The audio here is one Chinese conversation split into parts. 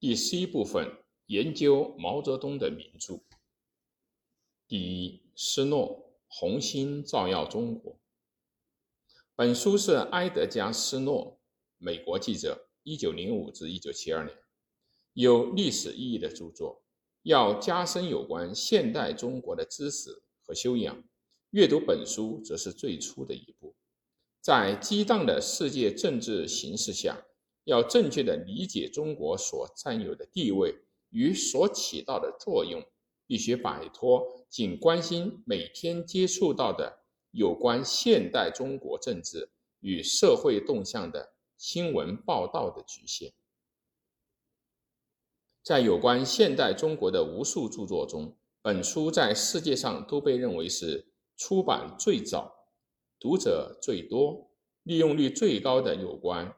第十一部分研究毛泽东的名著。第一，施诺红星照耀中国。本书是埃德加·施诺，美国记者，一九零五至一九七二年，有历史意义的著作。要加深有关现代中国的知识和修养，阅读本书则是最初的一步。在激荡的世界政治形势下，要正确的理解中国所占有的地位与所起到的作用，必须摆脱仅关心每天接触到的有关现代中国政治与社会动向的新闻报道的局限。在有关现代中国的无数著作中，本书在世界上都被认为是出版最早、读者最多、利用率最高的有关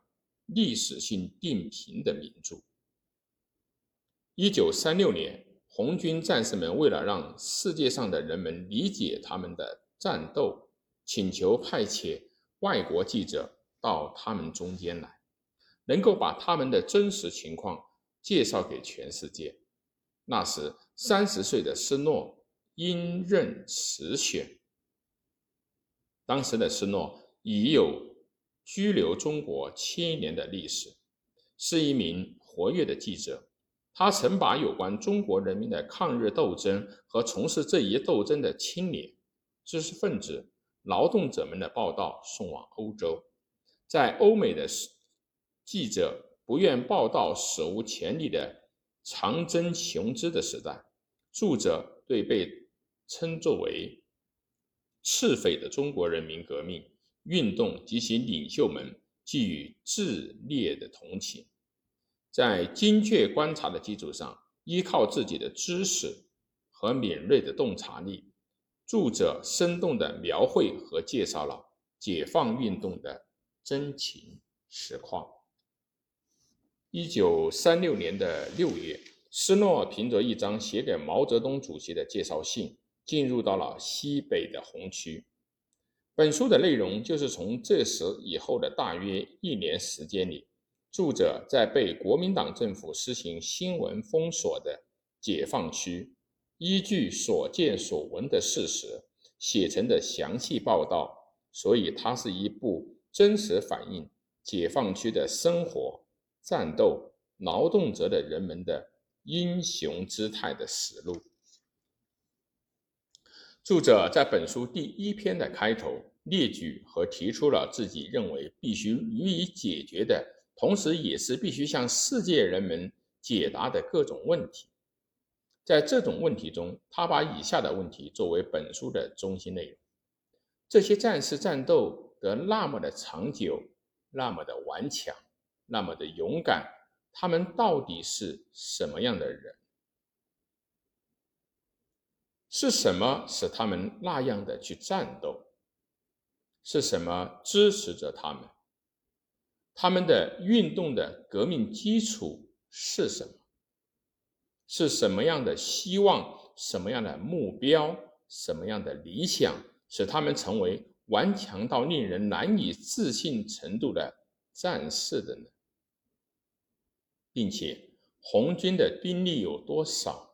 历史性定评的名著。一九三六年，红军战士们为了让世界上的人们理解他们的战斗，请求派遣外国记者到他们中间来，能够把他们的真实情况。介绍给全世界。那时，三十岁的斯诺因任辞选。当时的斯诺已有居留中国千年的历史，是一名活跃的记者。他曾把有关中国人民的抗日斗争和从事这一斗争的青年、知识分子、劳动者们的报道送往欧洲，在欧美的记者。不愿报道史无前例的长征雄姿的时代，著者对被称作为赤匪的中国人民革命运动及其领袖们寄予炽烈的同情。在精确观察的基础上，依靠自己的知识和敏锐的洞察力，著者生动地描绘和介绍了解放运动的真情实况。一九三六年的六月，施诺凭着一张写给毛泽东主席的介绍信，进入到了西北的红区。本书的内容就是从这时以后的大约一年时间里，作者在被国民党政府实行新闻封锁的解放区，依据所见所闻的事实写成的详细报道。所以，它是一部真实反映解放区的生活。战斗劳动者的人们的英雄姿态的实录。作者在本书第一篇的开头列举和提出了自己认为必须予以解决的，同时也是必须向世界人们解答的各种问题。在这种问题中，他把以下的问题作为本书的中心内容：这些战士战斗得那么的长久，那么的顽强。那么的勇敢，他们到底是什么样的人？是什么使他们那样的去战斗？是什么支持着他们？他们的运动的革命基础是什么？是什么样的希望？什么样的目标？什么样的理想，使他们成为顽强到令人难以置信程度的战士的呢？并且，红军的兵力有多少？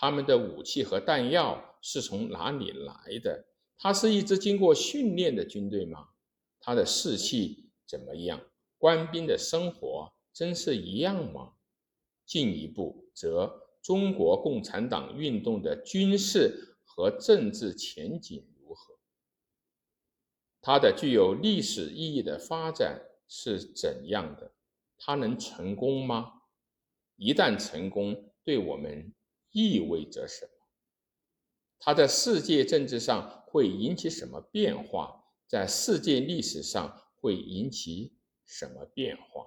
他们的武器和弹药是从哪里来的？它是一支经过训练的军队吗？他的士气怎么样？官兵的生活真是一样吗？进一步，则中国共产党运动的军事和政治前景如何？它的具有历史意义的发展是怎样的？它能成功吗？一旦成功，对我们意味着什么？它在世界政治上会引起什么变化？在世界历史上会引起什么变化？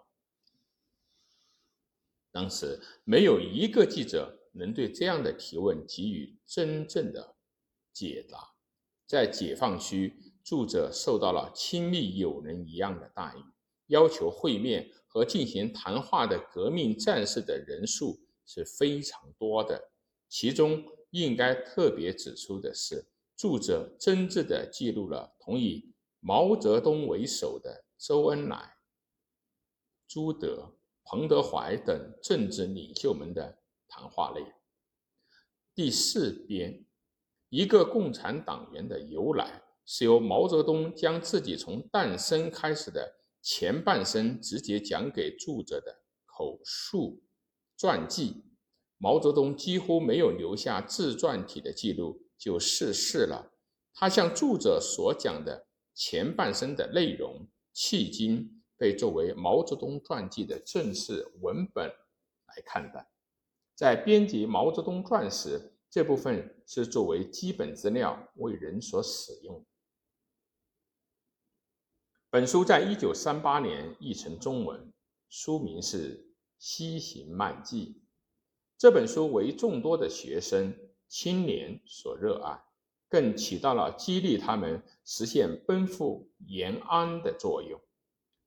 当时没有一个记者能对这样的提问给予真正的解答。在解放区，住者受到了亲密友人一样的待遇，要求会面。和进行谈话的革命战士的人数是非常多的，其中应该特别指出的是，著者真挚地记录了同以毛泽东为首的周恩来、朱德、彭德怀等政治领袖们的谈话内容。第四编，一个共产党员的由来，是由毛泽东将自己从诞生开始的前半生直接讲给著者的口述传记。毛泽东几乎没有留下自传体的记录，就逝世了。他向读者所讲的前半生的内容，迄今被作为毛泽东传记的正式文本来看待。在编辑毛泽东传时，这部分是作为基本资料为人所使用。本书在一九三八年译成中文，书名是《西行漫记》。这本书为众多的学生青年所热爱，更起到了激励他们实现奔赴延安的作用。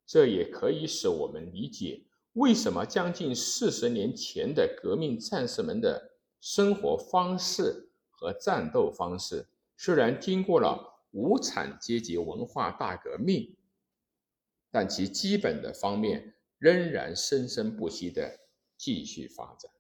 这也可以使我们理解为什么将近四十年前的革命战士们的生活方式和战斗方式，虽然经过了无产阶级文化大革命，但其基本的方面仍然生生不息地继续发展。